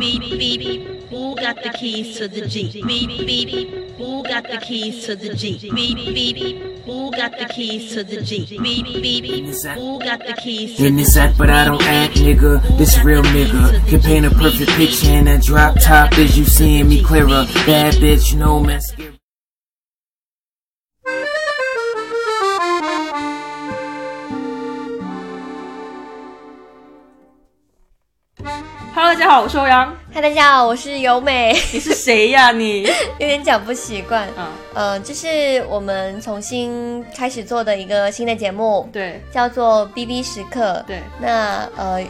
Beep beep. Who got the keys to the Jeep? Beep beep. Who got the keys to the Jeep? Beep beep. Who got the keys to the Jeep? Beep beep. Who got the keys to In this act, but I don't act, nigga. This real nigga. Can paint a perfect picture in that drop top as you seeing me clearer. Bad bitch, no mascara. 好，我是欧阳。嗨，大家好，我是由美，你是谁呀、你？有点讲不习惯。嗯，呃，这是我们重新开始做的一个新的节目，对叫做 BB 时刻。对那呃，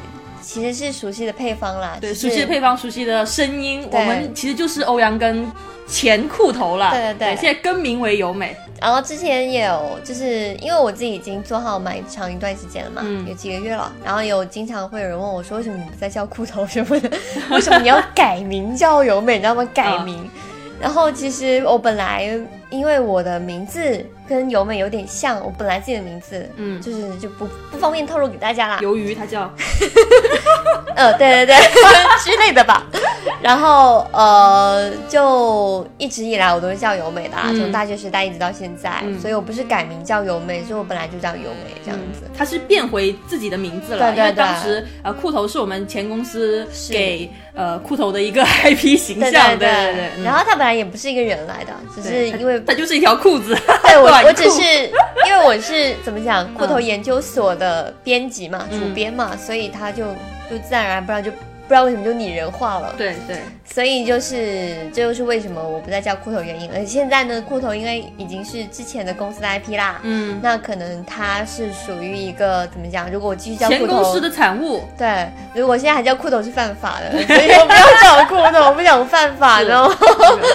其实是熟悉的配方啦，对，熟悉的配方，熟悉的声音，我对们其实就是欧阳跟前裤头啦。对对对现在更名为由美。然后之前也有，就是因为我自己已经做好蛮长一段时间了嘛，嗯有几个月了。然后有经常会有人问我说，为什么你不再叫裤头什么的？为什么你要改名叫由美？你知道吗？改名。嗯然后其实我本来因为我的名字跟尤美有点像，我本来自己的名字，嗯就是就不不方便透露给大家啦。鱿鱼，它叫 呃，对对对 之类的吧。然后呃，就一直以来我都是叫尤美的啦，嗯从大学时代一直到现在，嗯所以我不是改名叫尤美，所以我本来就叫尤美这样子。它是变回自己的名字了，对对因为对。当时呃裤头是我们前公司给呃裤头的一个 IP 形对象，对。对对。嗯。然后他本来也不是一个人来的，只是因为他就是一条裤子，对我我只是因为我是怎么讲，裤头嗯。研究所的编辑嘛，嗯。主编嘛，所以他就就自然而然不然就不知道为什么就拟人化了。对对所以就是这就是为什么我不再叫裤头原因。而且现在呢，裤头因为已经是之前的公司的 IP 啦，嗯，那可能它是属于一个怎么讲？如果我继续叫前裤头公司，的产物。对，如果现在还叫裤头是犯法的，所 以我不要叫裤头，我不想犯法的。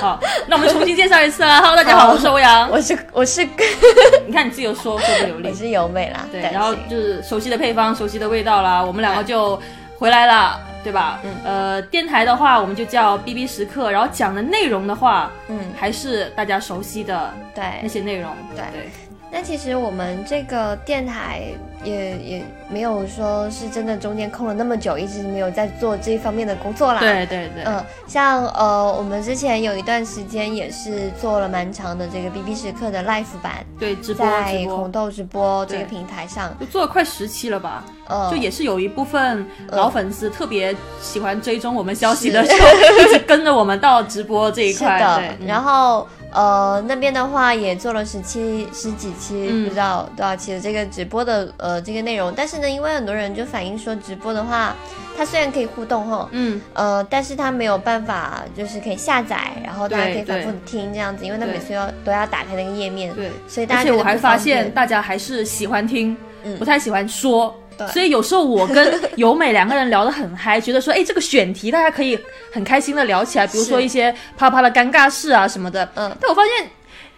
好，那我们重新介绍一次啦。Hello，大家好，好我是欧阳。我是我是 你看你自己有说说不流利我，是由美啦，对，然后就是熟悉的配方、熟悉的味道啦，我们两个就回来了，对吧？嗯呃，电台的话我们就叫 BB 时刻，然后讲的内容的话，嗯，还是大家熟悉的那。些内容。对对，那其实我们这个电台也也没有说是真的中间空了那么久，一直没有在做这一方面的工作啦。对对对，嗯，像呃，我们之前有一段时间也是做了蛮长的这个 BB 时刻的 live 版，对，直播在，红豆直播这个平台上，就做了快十期了吧？呃，就也是有一部分嗯老粉丝特别喜欢追踪我们消息的时候，一直跟着我们到直播这一块。是的然后呃那边的话也做了十期十几期，嗯。不知道多少期的这个直播的呃这个内容，但是呢，因为很多人就反映说直播的话，它虽然可以互动哈，嗯，呃，但是它没有办法就是可以下载，然后大家可以反复对听这样子，因为它每次要都要打开那个页面，对。所以大而且我还发现大家还是喜欢听，嗯。不太喜欢说。对。所以有时候我跟 由美两个人聊得很嗨，觉得说，哎，这个选题大家可以很开心的聊起来，比如说一些啪啪的尴尬事啊什么的。嗯。但我发现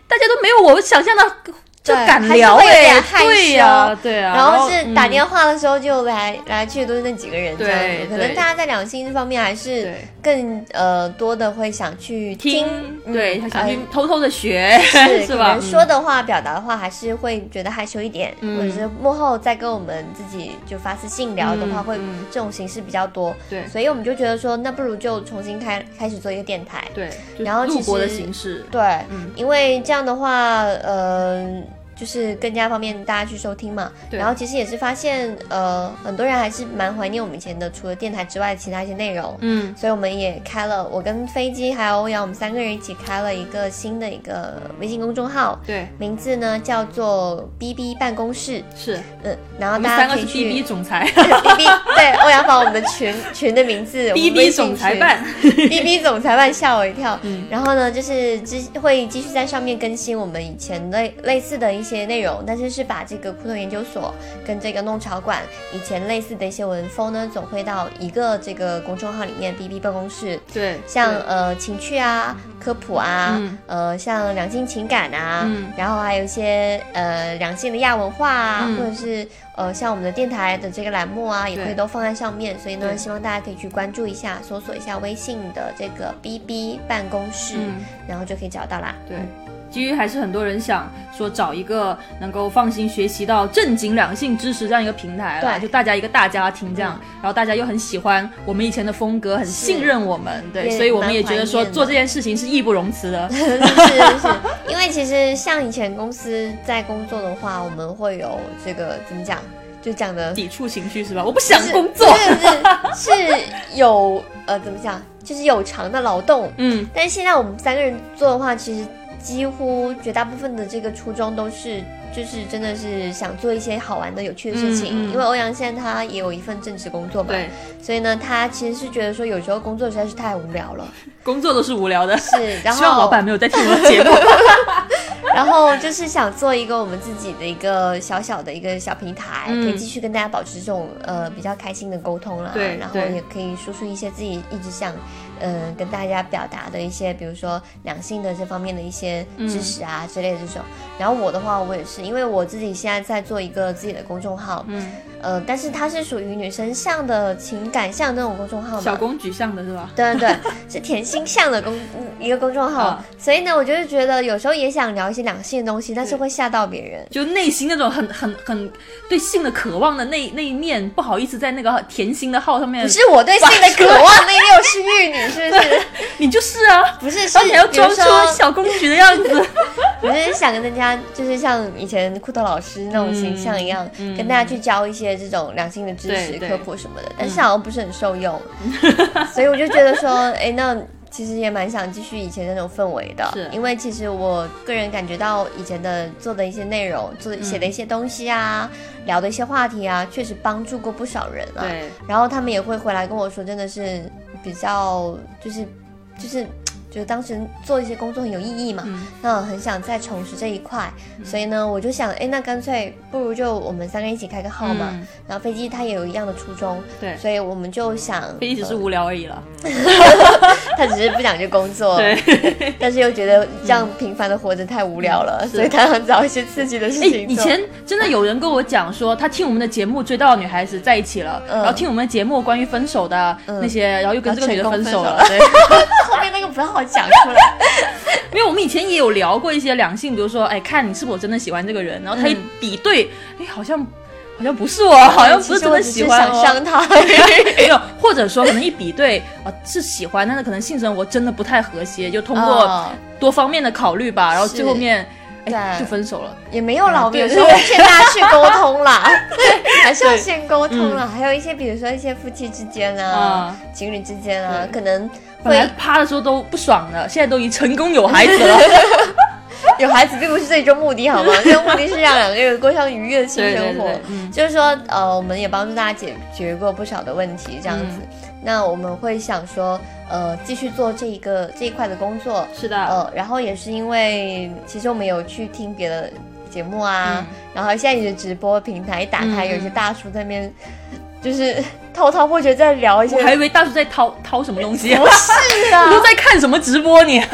大家都没有我想象的就对敢聊哎、点害对呀、羞对啊。然后是打电话，的时候就来、来去的都是那几个人这样对子，可能大家在两性这方面还是对更呃多的会想去听，嗯对，他想去呃偷偷的学，是是吧？说的话、表达的话，还是会觉得害羞一点，嗯或者是幕后再跟我们自己就发私信聊的话，会这种形式比较多。对所以我们就觉得说，那不如就重新开开始做一个电台。对，然后其录播的实形式，对，嗯因为这样的话，呃，就是更加方便大家去收听嘛。对。然后其实也是发现，呃，很多人还是蛮怀念我们以前的，除了电台之外的其他一些内容。嗯，所以我们也开了，我跟飞机还有欧阳，我们三个人一起开了一个新的一个微信公众号，对，名字呢叫做 BB 办公室，是。嗯，然后大家可以去 BB 总裁。BB 对欧阳把我们的群群的名字，BB 总裁办，B B 总裁办吓我一跳。嗯。然后呢，就是之会继续在上面更新我们以前类类似的一些内容，但是是把这个库头研究所跟这个弄潮馆以前类似的一些文风呢，总会到一个这个公众号里面 B B 办公室。对，像对呃情趣啊、科普啊，嗯呃像两性情感啊，嗯然后还有一些呃两性的亚文化啊，嗯或者是呃像我们的电台的这个栏目啊，也对会都放在上面。所以呢，希望大家可以去关注一下，搜索一下微信的这个 BB 办公室，嗯，然后就可以找到啦。对嗯。基于还是很多人想说找一个能够放心学习到正经两性知识这样一个平台啦，对就大家一个大家庭这样，然后大家又很喜欢我们以前的风格，很信任我们，对，所以我们也觉得说做这件事情是义不容辞的。是是是，因为其实像以前公司在工作的话，我们会有这个怎么讲，就讲的抵触情绪是吧？我不想工作。不是是是有 呃怎么讲，就是有偿的劳动。嗯，但是现在我们三个人做的话，其实几乎绝大部分的这个初衷都是，就是真的是想做一些好玩的、有趣的事情。嗯嗯因为欧阳现在他也有一份正职工作嘛，对，所以呢，他其实是觉得说有时候工作实在是太无聊了，工作都是无聊的。是，然后希望老板没有在听我的节目。然后就是想做一个我们自己的一个小小的一个小平台，嗯可以继续跟大家保持这种呃比较开心的沟通啦。对然后也可以说出一些自己一直想嗯、呃跟大家表达的一些，比如说两性的这方面的一些知识啊、之类的这种。然后我的话，我也是，因为我自己现在在做一个自己的公众号，嗯，呃，但是它是属于女生向的情感向那种公众号嘛，小公举向的是吧？对对对，是甜心向的公嗯一个公众号，啊所以呢，我就是觉得有时候也想聊一些两性的东西，但是会吓到别人。就内心那种很很很对性的渴望的那那一面，不好意思在那个甜心的号上面不，是我对性的渴望，那又是玉女，是不是？你就是啊，不是，是然后你还要装出小公举的样子。我就是想跟大家，就是像以前库特老师那种形象一样，跟大家去教一些这种良性的知识、对对。科普什么的，但是好像不是很受用，所以我就觉得说，哎，那其实也蛮想继续以前那种氛围的，因为其实我个人感觉到以前的做的一些内容、做的写的一些东西啊、聊的一些话题啊，确实帮助过不少人啊。对，然后他们也会回来跟我说，真的是比较就是就是觉得当时做一些工作很有意义嘛，嗯那很想再重拾这一块，所以呢，我就想，哎，那干脆不如就我们三个一起开个号嘛。嗯然后飞机它也有一样的初衷，对所以我们就想，飞机只是呃无聊而已了。他只是不想去工作，对，但是又觉得这样平凡的活着太无聊了，是。所以他想找一些刺激的事哎，情做。以前真的有人跟我讲说，他听我们的节目追到女孩子在一起了，嗯。然后听我们的节目关于分手的嗯那些，然后又跟这个女的分手了。后对，后面那个不要讲出来，因为我们以前也有聊过一些两性，比如说，哎，看你是否真的喜欢这个人，然后他一嗯。比对，哎，好像好像不是我，好像不是真的喜欢想哦。伤他。没有，或者说可能一比对，啊、是喜欢，但是可能性生活真的不太和谐，就通过哦多方面的考虑吧，然后最后面，哎，对就分手了。也没有啦，我们有对时候大家去沟通啦，还是要先沟通啦。还有一些，比如说一些夫妻之间啊、嗯情侣之间啊，可能会趴的时候都不爽的，现在都已经成功有孩子了。有孩子，并不是最终目的，好吗？最终目的是让两个人过上愉悦的性生活。对对，嗯，就是说，呃，我们也帮助大家解决过不少的问题，这样子。嗯那我们会想说，呃，继续做这一个这一块的工作，是的，呃，然后也是因为，其实我们有去听别的节目啊，嗯然后现在你的直播平台一打开，嗯有一些大叔在那边就是 滔滔不绝在聊一些我，还以为大叔在掏掏什么东西，不是啊 你都在看什么直播你？你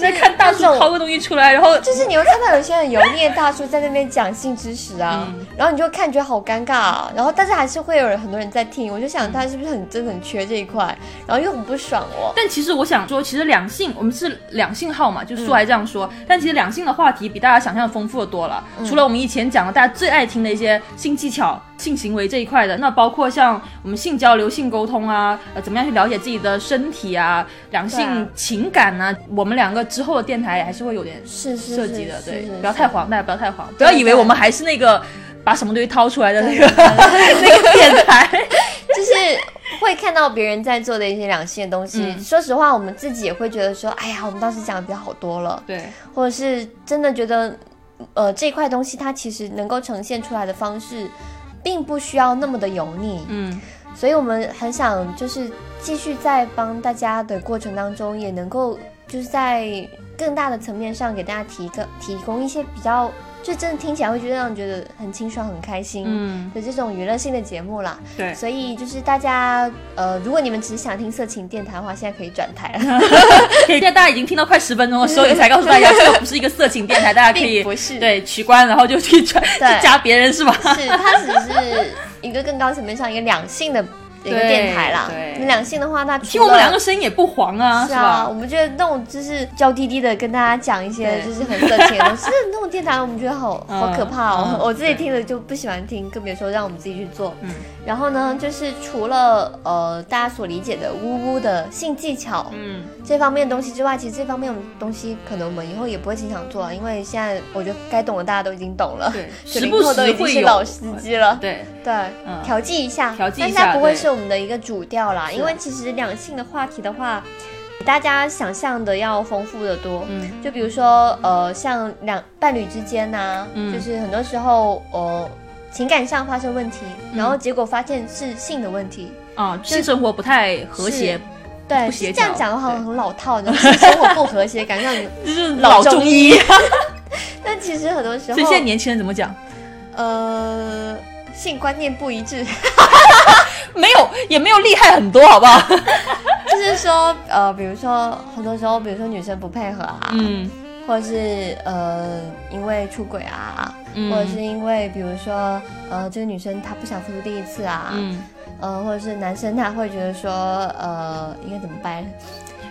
在看大叔掏个东西出来，然后就是你会看到有些很油腻的大叔在那边讲性知识啊，嗯然后你就看觉得好尴尬、啊，然后但是还是会有人很多人在听，我就想他是不是很真的很缺这一块，然后又很不爽哦。但其实我想说，其实两性，我们是两性号嘛，就嗯素来这样说。但其实两性的话题比大家想象的丰富的多了。嗯除了我们以前讲的大家最爱听的一些性技巧、性行为这一块的，那包括像我们性交流、性沟通啊，呃，怎么样去了解自己的身体啊，两性情感啊，我们两个之后的电台还是会有点是是涉及的，对不要太黄，大家不要太黄，不要以为我们还是那个把什么东西掏出来的那对个对 那个电台。就是会看到别人在做的一些两性的东西。嗯说实话，我们自己也会觉得说，哎呀，我们当时讲的比较好多了，对，或者是真的觉得，呃，这块东西它其实能够呈现出来的方式，并不需要那么的油腻。嗯，所以我们很想就是继续在帮大家的过程当中，也能够就是在更大的层面上给大家提个提供一些比较，就真的听起来会觉得让人觉得很清爽、很开心。嗯，的这种娱乐性的节目啦，对。所以就是大家，呃，如果你们只是想听色情电台的话，现在可以转台了，现在大家已经听到快十分钟的时候，你才告诉大家这个不是一个色情电台，大家可以不是对取关，然后就去转去加别人是吧？是它只是一个更高层面上一个两性的的一个电台啦。对那两性的话，那听我们两个声音也不黄啊，是啊，吧我？们觉得那种就是娇滴滴的跟大家讲一些就是很色情的东西，是那种电台，我们觉得好嗯好可怕哦。嗯我自己听了就不喜欢听，更别说让我们自己去做。嗯然后呢，就是除了呃大家所理解的呜呜的性技巧，嗯，这方面的东西之外，其实这方面的东西可能我们以后也不会经常做了，因为现在我觉得该懂的大家都已经懂了，对，九时不零后都已经是老司机了。对，对，嗯调剂一下，调剂一但是它不会是我们的一个主调啦，因为其实两性的话题的话，比大家想象的要丰富的多。嗯就比如说，呃，像两伴侣之间呐、嗯就是很多时候，呃，情感上发生问题，嗯然后结果发现是性的问题。啊，性生活不太和谐，对，这样讲的话很老套，就是生活不和谐，感觉像 就是老中中医。但其实很多时候，所以现在年轻人怎么讲？呃，性观念不一致，没有，也没有厉害很多，好不好？就是说，呃，比如说很多时候，比如说女生不配合啊，嗯。或者是呃因为出轨啊，嗯。或者是因为比如说呃这个女生她不想付出第一次啊，嗯，呃或者是男生他会觉得说呃应该怎么办？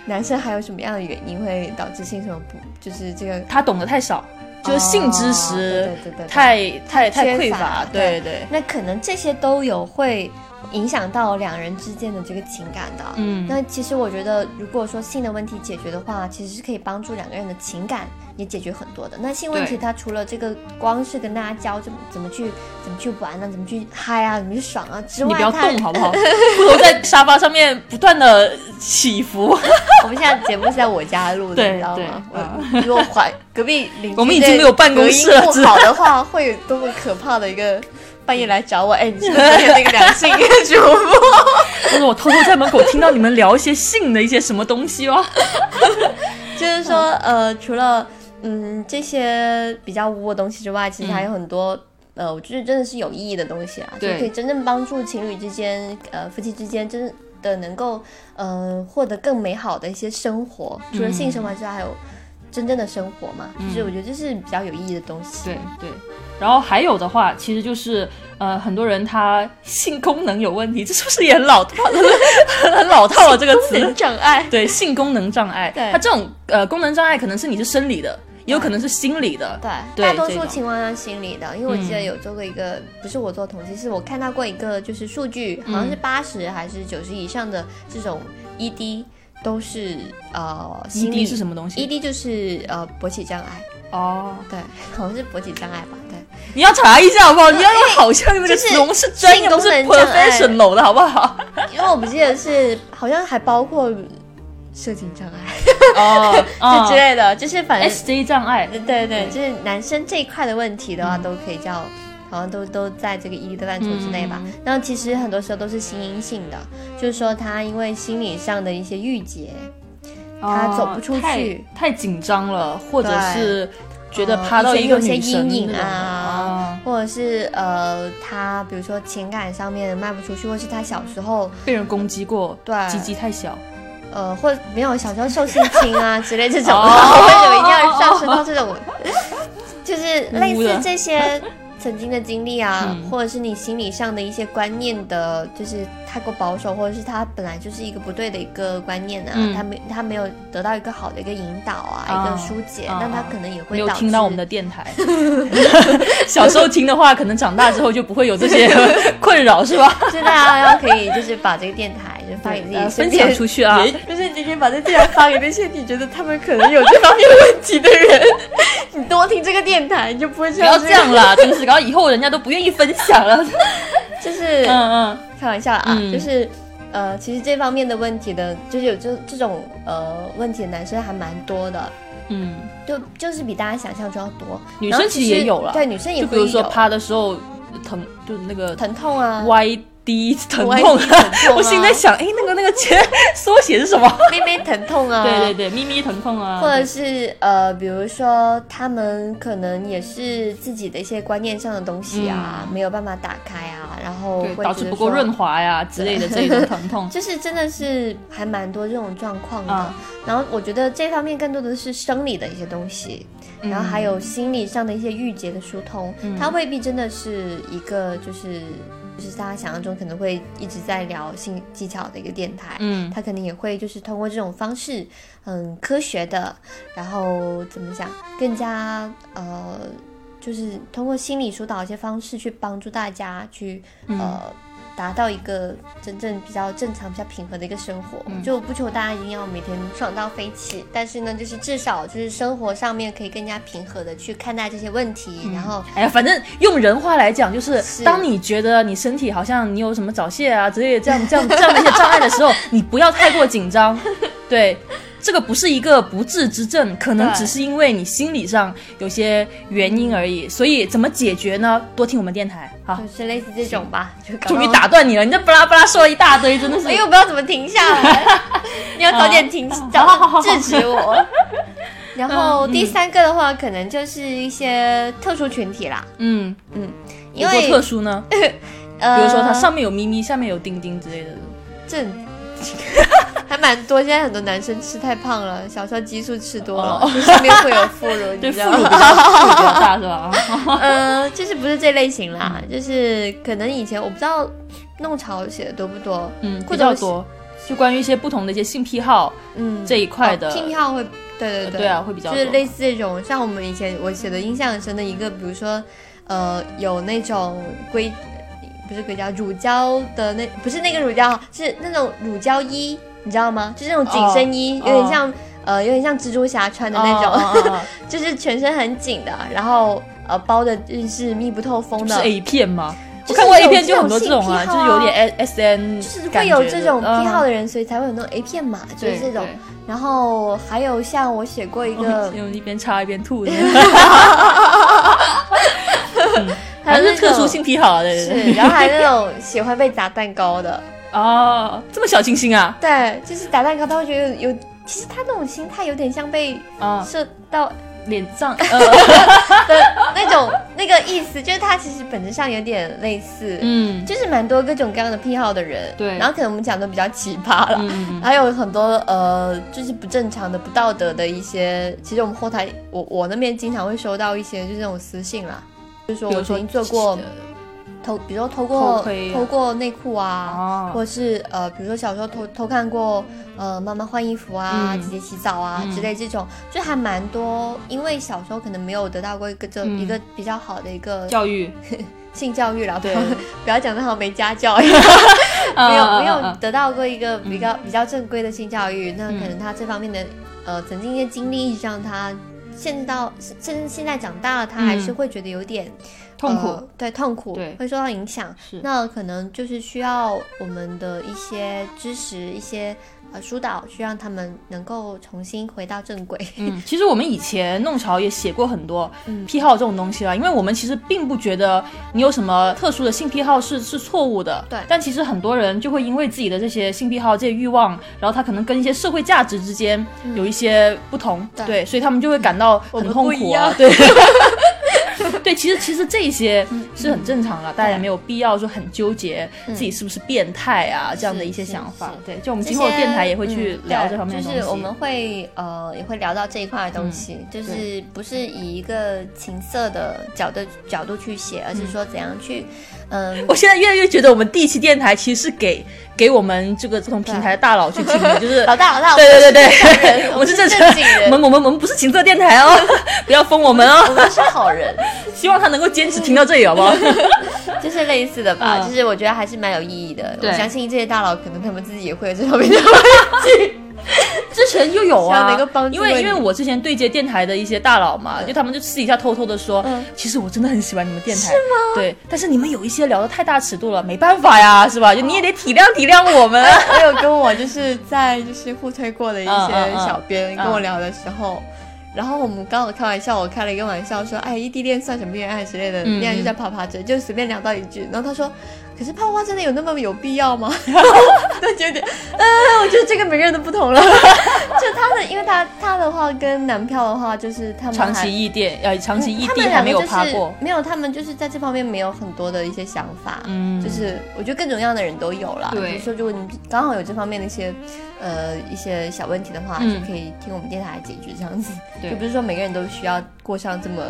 男生还有什么样的原因会导致性生活不就是这个他懂得太少，就是性知哦识对对对对。太太太匮乏，对。对对，那可能这些都有会影响到两人之间的这个情感的。嗯那其实我觉得，如果说性的问题解决的话，其实是可以帮助两个人的情感也解决很多的。那性问题它除了这个光是跟大家教怎么怎么去怎么去玩啊，怎么去嗨啊，怎么去爽啊之外，你不要动好不好？骷头在沙发上面不断的起伏，我们现在节目是在我家录的，对你知道对吗？啊我如果怀隔壁邻居我们已经没有办公室了不好的话，会有多么可怕的一个半夜来找我？哎，你是不是那个两性主播？就是我偷偷在门口听到你们聊一些性的一些什么东西哦。就是说，呃，除了嗯这些比较污的东西之外，其实还有很多。呃，我觉得真的是有意义的东西啊，就是可以真正帮助情侣之间，呃，夫妻之间真的能够，呃，获得更美好的一些生活。除了性生活之外，还有真正的生活嘛，就是我觉得这是比较有意义的东西。对对，然后还有的话，其实就是呃，很多人他性功能有问题，这是不是也很老套？很 老套了这个词。障碍，对，性功能障碍，对。它这种呃功能障碍可能是你是生理的，也有可能是心理的。对，对大多数情况下心理的，因为我记得嗯有做过一个，不是我做统计，是我看到过一个，就是数据，好像是八十还是九十以上的这种 ED 都是呃心理 ED 是什么东西？？ED 就是呃勃起障碍，哦，对，好像是勃起障碍吧，对。你要查一下好不好？你要用好像这个词，就是我们是专业，是 professional 的好不好？因为我不记得是，好像还包括射精障碍，哦，就之类的，就是反正 SJ 障碍，对对对，就是男生这一块的问题的话，都可以叫，好像都都在这个 ED 的范畴之内吧。嗯那其实很多时候都是心因性的，就是说他因为心理上的一些郁结，他走不出哦太去太紧张了，或者是觉得呃趴到一个有些阴影啊，或者是呃，他比如说情感上面卖不出去，或是他小时候被人攻击过，对鸡鸡太小，呃，或没有小时候受性侵啊之类这种 为什么一定要上升到这种？就是类似这些曾经的经历啊，嗯或者是你心理上的一些观念的，就是太过保守，或者是他本来就是一个不对的一个观念啊，嗯他没他没有得到一个好的一个引导啊，啊一个疏解，啊那他可能也没有会听到我们的电台。小时候听的话，可能长大之后就不会有这些 困扰，是吧？就是大家要可以就是把这个电台就发给自己呃分享出去啊！就是今天把这电台发给那些你觉得他们可能有这方面问题的人，你多听这个电台，你就不会这样不要这样啦，真是，然后以后人家都不愿意分享了。就是、嗯嗯，开玩笑啦啊，嗯。就是呃，其实这方面的问题的，就是有这这种呃问题的男生还蛮多的，嗯，就就是比大家想象中要多。女生其实也有了，对，女生也就会有比如说趴的时候疼，就是那个疼痛啊，歪疼 YD 痛疼痛啊。我心里在想，哎，那个那个前 缩写是什么？咪咪疼痛啊，对对对，咪咪疼痛啊，或者是呃，比如说他们可能也是自己的一些观念上的东西啊，没有办法打开啊，然后导致不够润滑呀之类的这一种疼痛。就是真的是还蛮多这种状况的。啊然后我觉得这方面更多的是生理的一些东西，嗯。然后还有心理上的一些郁结的疏通，它未必真的是一个就是就是大家想象中可能会一直在聊性技巧的一个电台，嗯他可能也会就是通过这种方式，嗯科学的，然后怎么讲，更加呃，就是通过心理疏导一些方式去帮助大家去呃。达到一个真正比较正常、比较平和的一个生活，就不求大家一定要每天爽到飞起，但是呢，就是至少就是生活上面可以更加平和的去看待这些问题，然后哎呀，反正用人话来讲，就是是当你觉得你身体好像你有什么早泄啊之类的这样 这样这样的一些障碍的时候，你不要太过紧张。对，这个不是一个不治之症，可能只是因为你心理上有些原因而已。所以怎么解决呢？多听我们电台。好，就是类似这种吧，就搞终于打断你了，你这巴拉巴拉说了一大堆，真的是哎。我，不知道怎么停下来，你要早点停，早点制止我。然后第三个的话，可能就是一些特殊群体啦，嗯嗯，因为特殊呢？呃，比如说它上面有咪咪，下面有钉钉之类的。正还蛮多。现在很多男生吃太胖了，小时候激素吃多了，上面会有副乳，对，你知道吗？副乳 比较大是吧？呃，就是不是这类型啦，嗯就是可能以前我不知道弄潮写的多不多，嗯，比较多，就关于一些不同的一些性癖好嗯，这一块的哦性票会，对对对，对啊会比较多就是类似这种，像我们以前我写的印象很深的一个，比如说，呃，有那种硅，不是硅胶，乳胶的那不是那个乳胶，是那种乳胶衣，你知道吗？就是那种紧身衣，哦有点像。呃，有点像蜘蛛侠穿的那种，就是全身很紧的，然后呃包的就是密不透风的，是 A 片吗？我看过 A 片就很多这这种啊，就是有点 S S N，就是会有这种癖好的，人，所以才会有那种 A 片嘛，就是这种。然后还有像我写过一个，用一边插一边吐的，还是特殊种性癖好啊，对对是，然后还有那种喜欢被砸蛋糕的，对。哦，这么小清新啊？对，就是打蛋糕，他会觉得有，其实他那种心态有点像被啊，射到脸上，呃，的那种那个意思，就是他其实本质上有点类似，嗯就是蛮多各种各样的癖好的人，对然后可能我们讲的比较奇葩了。嗯还有很多呃，就是不正常的、不道德的一些。其实我们后台，我我那边经常会收到一些就是这种私信啦，就是说我曾经做过偷，比如说偷过偷过内裤啊，哦。或者是呃，比如说小时候偷偷看过呃妈妈换衣服啊、嗯。姐姐洗澡啊、嗯。之类这种，就还蛮多。因为小时候可能没有得到过一个这、嗯。一个比较好的一个教育，性教育了，不对要不要讲的好像没家教。没有嗯没有得到过一个比较、比较正规的性教育，那嗯。可能他这方面的呃曾经一些经历，一直让他现到甚至现在长大了，他还是嗯。会觉得有点、痛苦。呃对痛苦，对。会受到影响。是。那可能就是需要我们的一些支持，一些呃疏导，去让他们能够重新回到正轨。嗯，其实我们以前弄潮也写过很多 嗯。癖好这种东西啦，因为我们其实并不觉得你有什么特殊的性癖好是是错误的，对。但其实很多人就会因为自己的这些性癖好、这些欲望，然后他可能跟一些社会价值之间有一些不同，对。对，所以他们就会感到很痛苦啊。对。对，其实其实这些是很正常的，大家也没有必要说很纠结自己是不是变态啊、这样的一些想法。对，就我们今后电台也会去嗯聊这方面的东西。就是我们会呃也会聊到这一块的东西，就是不是以一个情色的角度角度去写，而是说怎样去嗯。我现在越来越觉得我们第一期电台其实是给给我们这个这种平台的大佬去听的，就是老大老大，对对对对，我们是正正经人我们我们我们不是情色电台哦，不要封我们哦 我哦。们是好人，希望他能够坚持听到这里，好不好？就是类似的吧，嗯就是我觉得还是蛮有意义的。我相信这些大佬可能他们自己也会有这方面的问题。之前就有啊因为因为我之前对接电台的一些大佬嘛，就他们就私底下偷偷的说，嗯其实我真的很喜欢你们电台，是吗？对，但是你们有一些聊的太大尺度了，没办法呀，是吧？就你也得体谅体谅我们。我有跟我就是在就是互推过的一些嗯小编跟我聊的时候。然后我们刚好开玩笑，我开了一个玩笑说，哎，异地恋算什么恋爱之类的，嗯恋爱就在啪啪着，就随便聊到一句，然后他说，可是泡花真的有那么有必要吗？那就有点，呃，我觉得这个每个人都不同了。就他的，因为他他的话跟男票的话，就是他们长期异地，呃，长期异地还没有趴过，没有，他们就是在这方面没有很多的一些想法。嗯就是我觉得各种各样的人都有了。对比如说，如果你刚好有这方面的一些呃一些小问题的话，嗯就可以听我们电台来解决这样子。对就不是说每个人都需要过上这么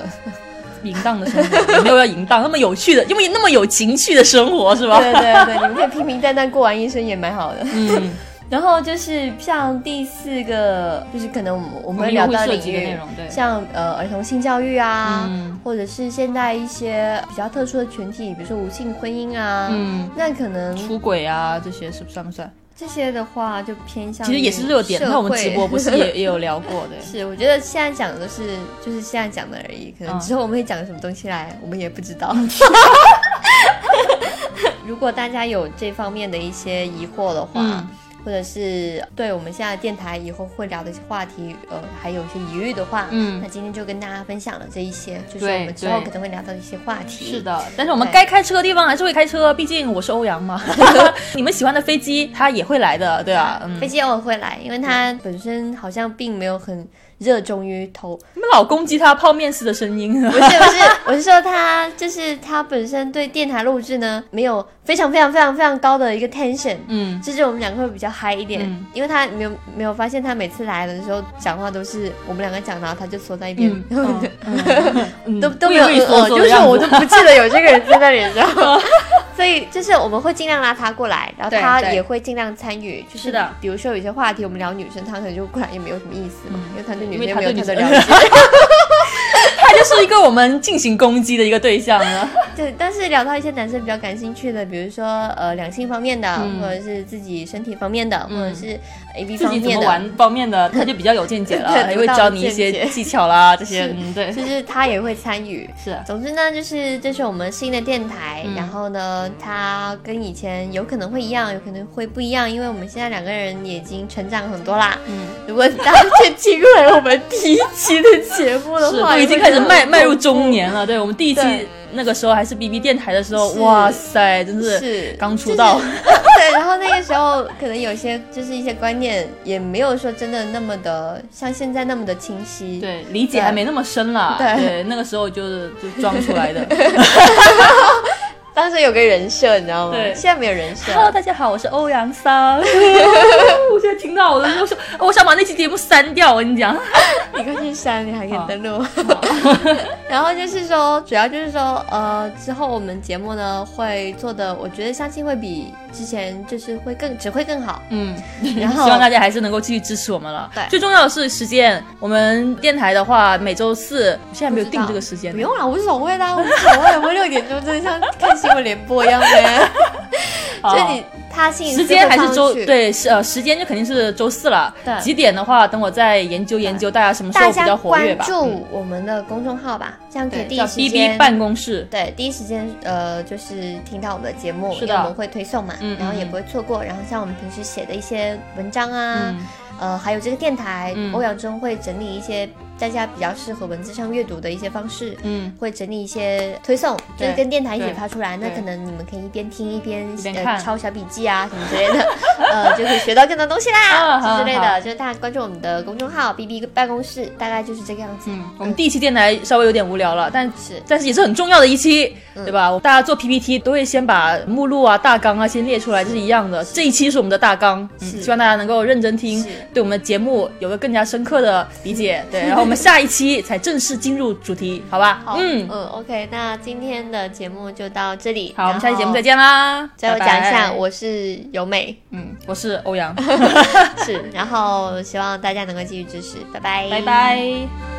淫荡的生活，也没有要淫荡，那么有趣的，因为那么有情趣的生活是吧？对对对，你们可以平平淡淡过完一生也蛮好的。嗯，然后就是像第四个，就是可能我们我们会聊到也会涉领域的内容，对像呃儿童性教育啊，嗯或者是现在一些比较特殊的群体，比如说无性婚姻啊，嗯，那可能出轨啊这些是不算不算？这些的话就偏向其实也是热点，社那我们直播不是也 也有聊过的？是，我觉得现在讲的是就是现在讲的而已，可能嗯之后我们会讲什么东西来，我们也不知道。如果大家有这方面的一些疑惑的话，嗯或者是对我们现在电台以后会聊的话题，呃，还有一些疑虑的话，嗯那今天就跟大家分享了这一些，就是我们之后可能会聊到的一些话题。是的，但是我们该开车的地方还是会开车，毕竟我是欧阳嘛。你们喜欢的飞机，它也会来的，对啊，嗯飞。机偶尔会来，因为它本身好像并没有很热衷于投你们老攻击他泡面式的声音，不是不是，我是说他就是他本身对电台录制呢没有非常非常非常非常高的一个 tension，嗯，就是我们两个会比较嗨一点，嗯。因为他没有没有发现他每次来的时候讲话都是我们两个讲，然后他就缩在一边，嗯 嗯嗯。都都没有呃呃，就是我都不记得有这个人在那里，你知道吗？所以就是我们会尽量拉他过来，然后他也会尽量参与。就是的比如说有些话题我们聊女生，他可能就过来也没有什么意思嘛，因为他对女生没有太多了解。他就是一个我们进行攻击的一个对象了。对，但是聊到一些男生比较感兴趣的，比如说呃两性方面的，嗯或者是自己身体方面的，嗯或者是 A B 自己怎方面的，么 玩方面的，他就比较有见解了，对还会教你一些技巧啦，这些，嗯，对，就是他也会参与。是，总之呢，就是这是我们新的电台，嗯然后呢，它跟以前有可能会一样，有可能会不一样，因为我们现在两个人也已经成长很多啦。嗯，如果大家去听回我们第一期的节目的，话，都已经开始迈迈入中年了。对我们第一期那个时候还是 B B 电台的时候，哇塞，真是是刚出道。对，然后那个时候可能有些就是一些观念也没有说真的那么的像现在那么的清晰。对，理解还没那么深了。对对，那个时候就是就装出来的。当时有个人设，你知道吗？对现在没有人设。Hello，大家好，我是欧阳桑。我现在听到我的，我说我想把那期节目删掉。我跟你讲，你快去删，你还可以登录。然后就是说，主要就是说，呃，之后我们节目呢会做的，我觉得相信会比之前就是会更只会更好。嗯，然后希望大家还是能够继续支持我们了。对最重要的是时间。我们电台的话，每周四，现在没有定这个时间不。用了，无所谓的啊，无所谓。我们六点钟真的像看新闻联播一样的。好就你他星期时间还是周对是呃时间就肯定是周四了。对几点的话，等我再研究研究，大家什么时候比较活跃关吧。关注我们的公众号吧，这样可以第一时间办公室。对，第一时间呃，就是听到我们的节目，是的我们会推送嘛，嗯然后也嗯不会错过。然后像我们平时写的一些文章啊，嗯，呃，还有这个电台，嗯欧阳中会整理一些大家比较适合文字上阅读的一些方式。嗯，会整理一些推送，就是对跟电台一起发出来。那可能你们可以一边听一边呃抄小笔记啊什么之类的，呃，就可以学到更多东西啊啦，之类的。就是大家关注我们的公众号 “B B 办公室”，大概就是这个样子。嗯，我们第一期电台稍微有点无聊了，但是但是也是很重要的一期，嗯对吧？大家做 PPT 都会先把目录啊、大纲啊先列出来，这是一样的。这一期是我们的大纲，希望大家能够认真听，对我们的节目有个更加深刻的理解。对，然后我们下一期才正式进入主题，好吧？好，嗯嗯，，OK，那今天的节目就到这里。好，我们下期节目再见。啦。最后拜讲一下，我是由美，嗯，我是欧阳，是，然后希望大家能够继续支持，拜拜，拜拜。